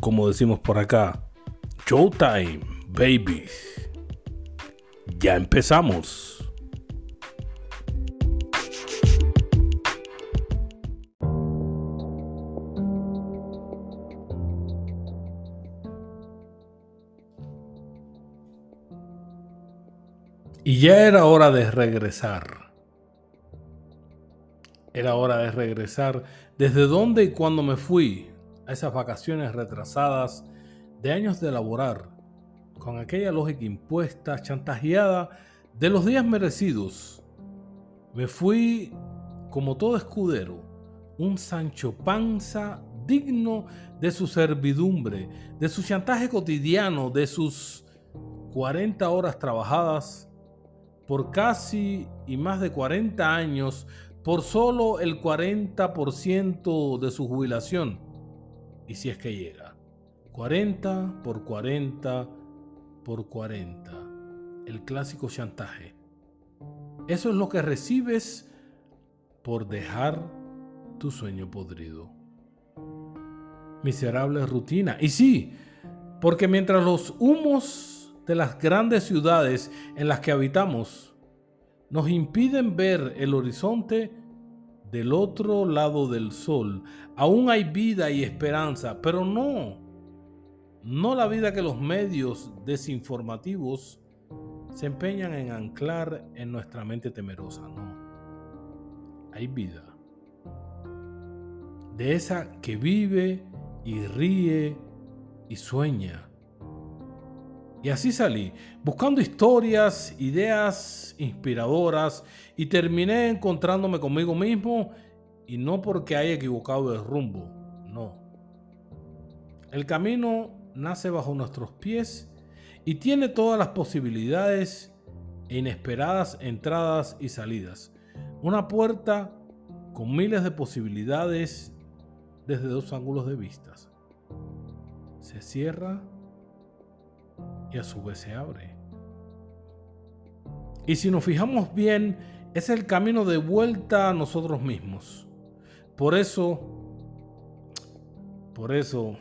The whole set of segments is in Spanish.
como decimos por acá, Showtime, baby. Ya empezamos. Y ya era hora de regresar. Era hora de regresar. ¿Desde dónde y cuándo me fui? A esas vacaciones retrasadas de años de laborar, con aquella lógica impuesta, chantajeada de los días merecidos. Me fui como todo escudero, un Sancho Panza digno de su servidumbre, de su chantaje cotidiano, de sus 40 horas trabajadas por casi y más de 40 años por solo el 40% de su jubilación y si es que llega. 40 por 40 por 40. El clásico chantaje. Eso es lo que recibes por dejar tu sueño podrido. Miserable rutina. Y sí, porque mientras los humos de las grandes ciudades en las que habitamos nos impiden ver el horizonte, del otro lado del sol. Aún hay vida y esperanza, pero no, no la vida que los medios desinformativos se empeñan en anclar en nuestra mente temerosa, no. Hay vida. De esa que vive y ríe y sueña y así salí, buscando historias, ideas inspiradoras y terminé encontrándome conmigo mismo y no porque haya equivocado el rumbo, no. El camino nace bajo nuestros pies y tiene todas las posibilidades e inesperadas entradas y salidas. Una puerta con miles de posibilidades desde dos ángulos de vistas. Se cierra y a su vez se abre. Y si nos fijamos bien, es el camino de vuelta a nosotros mismos. Por eso, por eso,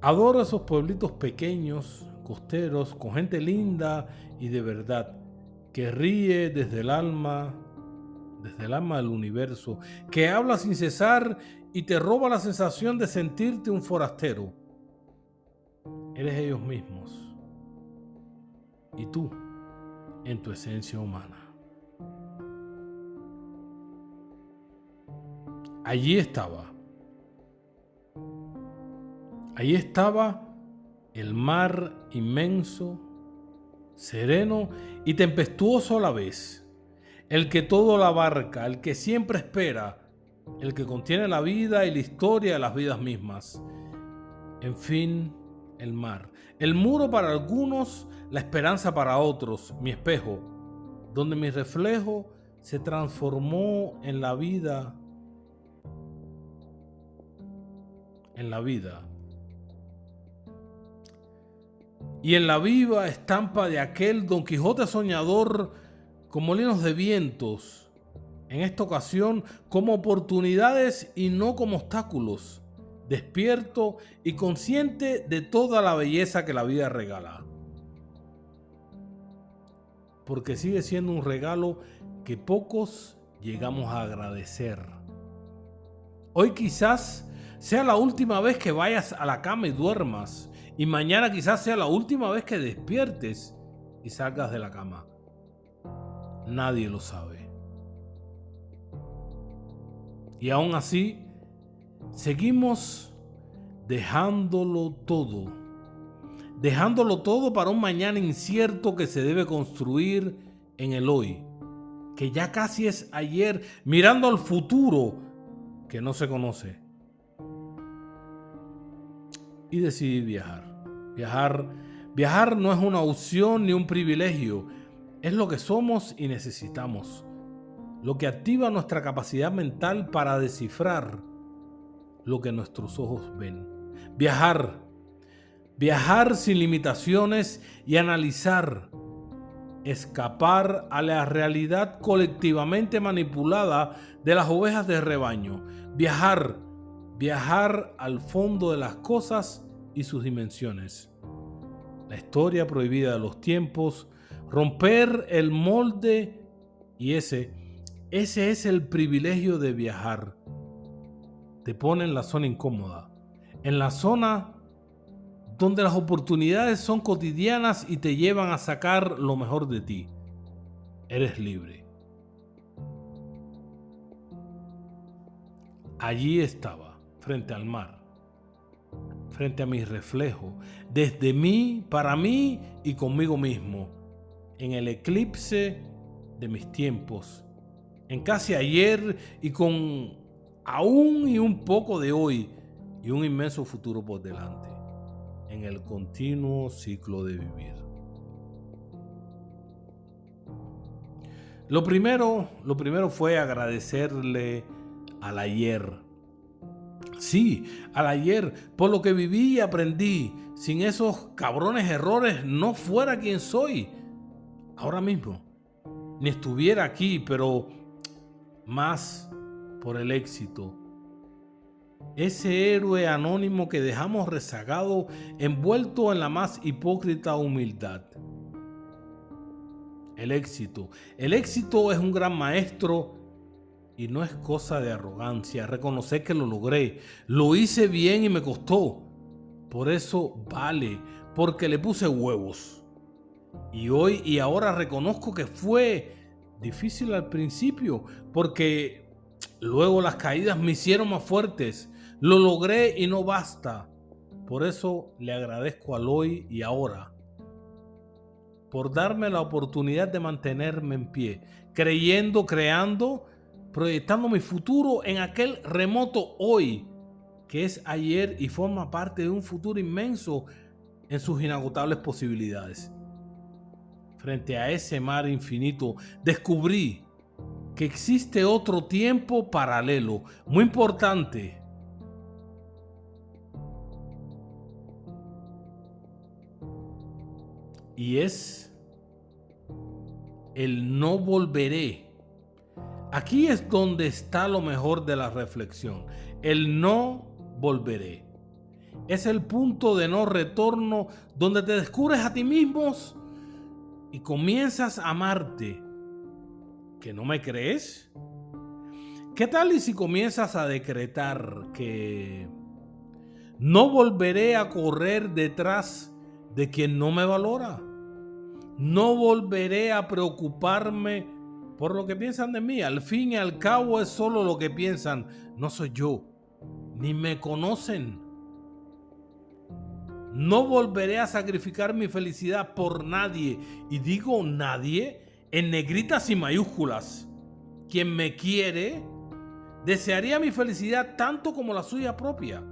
adoro esos pueblitos pequeños, costeros, con gente linda y de verdad, que ríe desde el alma, desde el alma del universo, que habla sin cesar y te roba la sensación de sentirte un forastero eres ellos mismos y tú en tu esencia humana. Allí estaba. Allí estaba el mar inmenso, sereno y tempestuoso a la vez, el que todo la abarca, el que siempre espera, el que contiene la vida y la historia de las vidas mismas. En fin, el mar. El muro para algunos, la esperanza para otros, mi espejo, donde mi reflejo se transformó en la vida. En la vida. Y en la viva estampa de aquel Don Quijote soñador con molinos de vientos, en esta ocasión como oportunidades y no como obstáculos despierto y consciente de toda la belleza que la vida regala. Porque sigue siendo un regalo que pocos llegamos a agradecer. Hoy quizás sea la última vez que vayas a la cama y duermas. Y mañana quizás sea la última vez que despiertes y salgas de la cama. Nadie lo sabe. Y aún así, seguimos dejándolo todo. Dejándolo todo para un mañana incierto que se debe construir en el hoy. Que ya casi es ayer, mirando al futuro que no se conoce. y decidí viajar. Viajar, viajar no es una opción ni un privilegio, es lo que somos y necesitamos. Lo que activa nuestra capacidad mental para descifrar lo que nuestros ojos ven. Viajar, viajar sin limitaciones y analizar, escapar a la realidad colectivamente manipulada de las ovejas de rebaño. Viajar, viajar al fondo de las cosas y sus dimensiones. La historia prohibida de los tiempos, romper el molde y ese, ese es el privilegio de viajar. Te pone en la zona incómoda, en la zona donde las oportunidades son cotidianas y te llevan a sacar lo mejor de ti. Eres libre. Allí estaba, frente al mar, frente a mi reflejo, desde mí, para mí y conmigo mismo, en el eclipse de mis tiempos, en casi ayer y con aún y un poco de hoy y un inmenso futuro por delante, en el continuo ciclo de vivir. Lo primero, lo primero fue agradecerle al ayer. Sí, al ayer, por lo que viví y aprendí. Sin esos cabrones errores no fuera quien soy ahora mismo. Ni estuviera aquí, pero más por el éxito. Ese héroe anónimo que dejamos rezagado, envuelto en la más hipócrita humildad. El éxito. El éxito es un gran maestro y no es cosa de arrogancia reconocer que lo logré. Lo hice bien y me costó. Por eso vale, porque le puse huevos. Y hoy y ahora reconozco que fue difícil al principio, porque luego las caídas me hicieron más fuertes. Lo logré y no basta. Por eso le agradezco al hoy y ahora. Por darme la oportunidad de mantenerme en pie, creyendo, creando proyectando mi futuro en aquel remoto hoy, que es ayer y forma parte de un futuro inmenso en sus inagotables posibilidades. Frente a ese mar infinito, descubrí que existe otro tiempo paralelo, muy importante. Y es el no volveré Aquí es donde está lo mejor de la reflexión. El no volveré. Es el punto de no retorno donde te descubres a ti mismo y comienzas a amarte. ¿Que no me crees? ¿Qué tal y si comienzas a decretar que no volveré a correr detrás de quien no me valora? No volveré a preocuparme por lo que piensan de mí. Al fin y al cabo es solo lo que piensan. No soy yo. Ni me conocen. No volveré a sacrificar mi felicidad por nadie. Y digo nadie en negritas y mayúsculas. Quien me quiere desearía mi felicidad tanto como la suya propia.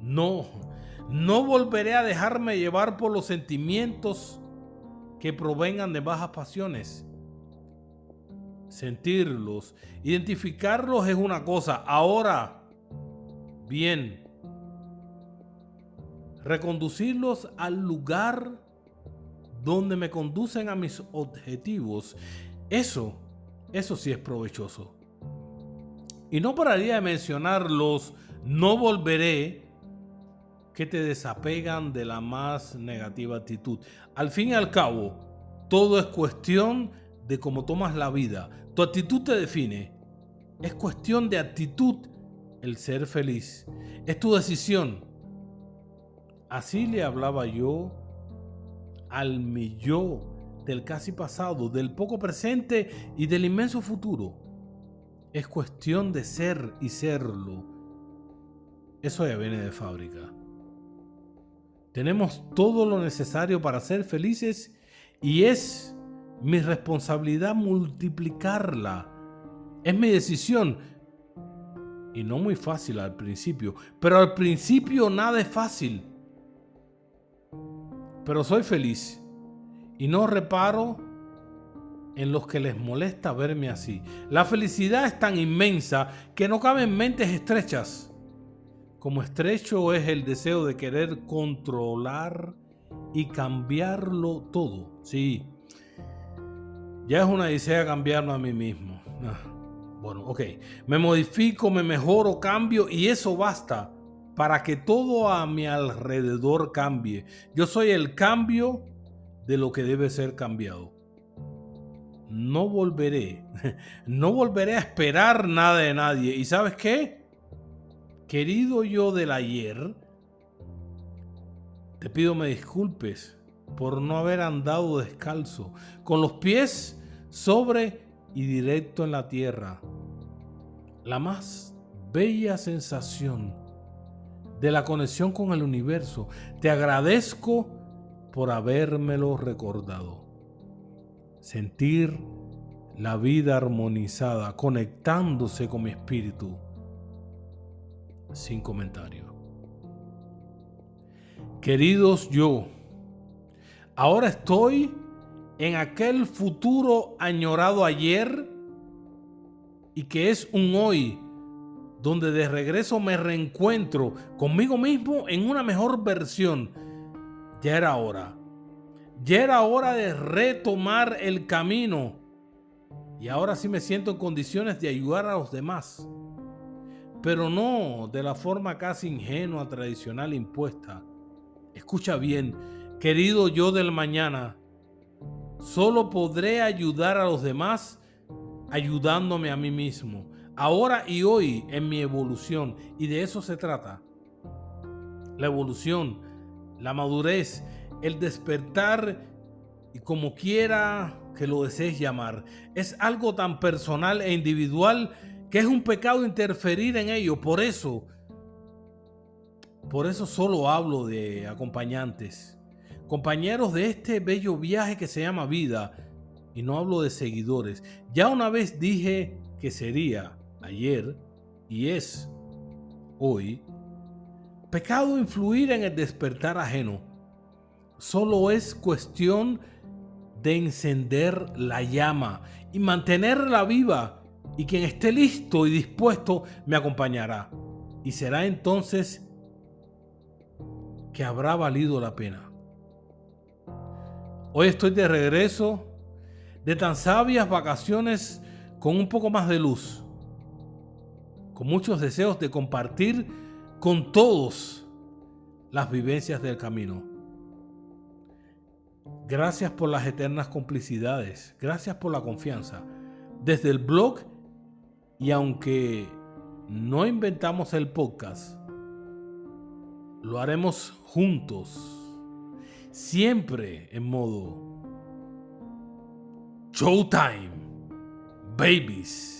No, no volveré a dejarme llevar por los sentimientos que provengan de bajas pasiones sentirlos, identificarlos es una cosa. Ahora, bien, reconducirlos al lugar donde me conducen a mis objetivos, eso, eso sí es provechoso. Y no pararía de mencionar los no volveré que te desapegan de la más negativa actitud. Al fin y al cabo, todo es cuestión de cómo tomas la vida. Tu actitud te define. Es cuestión de actitud el ser feliz. Es tu decisión. Así le hablaba yo al mi del casi pasado, del poco presente y del inmenso futuro. Es cuestión de ser y serlo. Eso ya viene de fábrica. Tenemos todo lo necesario para ser felices y es mi responsabilidad multiplicarla. Es mi decisión. y no muy fácil al principio, pero al principio nada es fácil. Pero soy feliz y no reparo en los que les molesta verme así. La felicidad es tan inmensa que no cabe en mentes estrechas. Como estrecho es el deseo de querer controlar y cambiarlo todo. Sí, ya es una idea cambiarlo a mí mismo. Ah, bueno, ok. Me modifico, me mejoro, cambio y eso basta para que todo a mi alrededor cambie. Yo soy el cambio de lo que debe ser cambiado. No volveré, no volveré a esperar nada de nadie. ¿Y sabes qué? Querido yo del ayer, te pido me disculpes por no haber andado descalzo, con los pies sobre y directo en la tierra. La más bella sensación de la conexión con el universo. Te agradezco por habérmelo recordado. Sentir la vida armonizada, conectándose con mi espíritu. Sin comentario. Queridos yo, ahora estoy en aquel futuro añorado ayer y que es un hoy donde de regreso me reencuentro conmigo mismo en una mejor versión. Ya era hora. Ya era hora de retomar el camino. Y ahora sí me siento en condiciones de ayudar a los demás. Pero no de la forma casi ingenua, tradicional, impuesta. Escucha bien, querido yo del mañana. Solo podré ayudar a los demás ayudándome a mí mismo ahora y hoy en mi evolución. Y de eso se trata. La evolución, la madurez, el despertar y como quiera que lo desees llamar. Es algo tan personal e individual que es un pecado interferir en ello. Por eso, por eso solo hablo de acompañantes, compañeros de este bello viaje que se llama vida. Y no hablo de seguidores. Ya una vez dije que sería ayer y es hoy, pecado influir en el despertar ajeno. Solo es cuestión de encender la llama y mantenerla viva y quien esté listo y dispuesto me acompañará. Y será entonces que habrá valido la pena. Hoy estoy de regreso de tan sabias vacaciones con un poco más de luz con muchos deseos de compartir con todos las vivencias del camino. Gracias por las eternas complicidades, gracias por la confianza. Desde el blog, y aunque no inventamos el podcast, lo haremos juntos, siempre en modo Showtime, babies.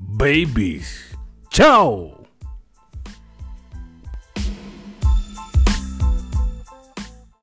babies. Chao.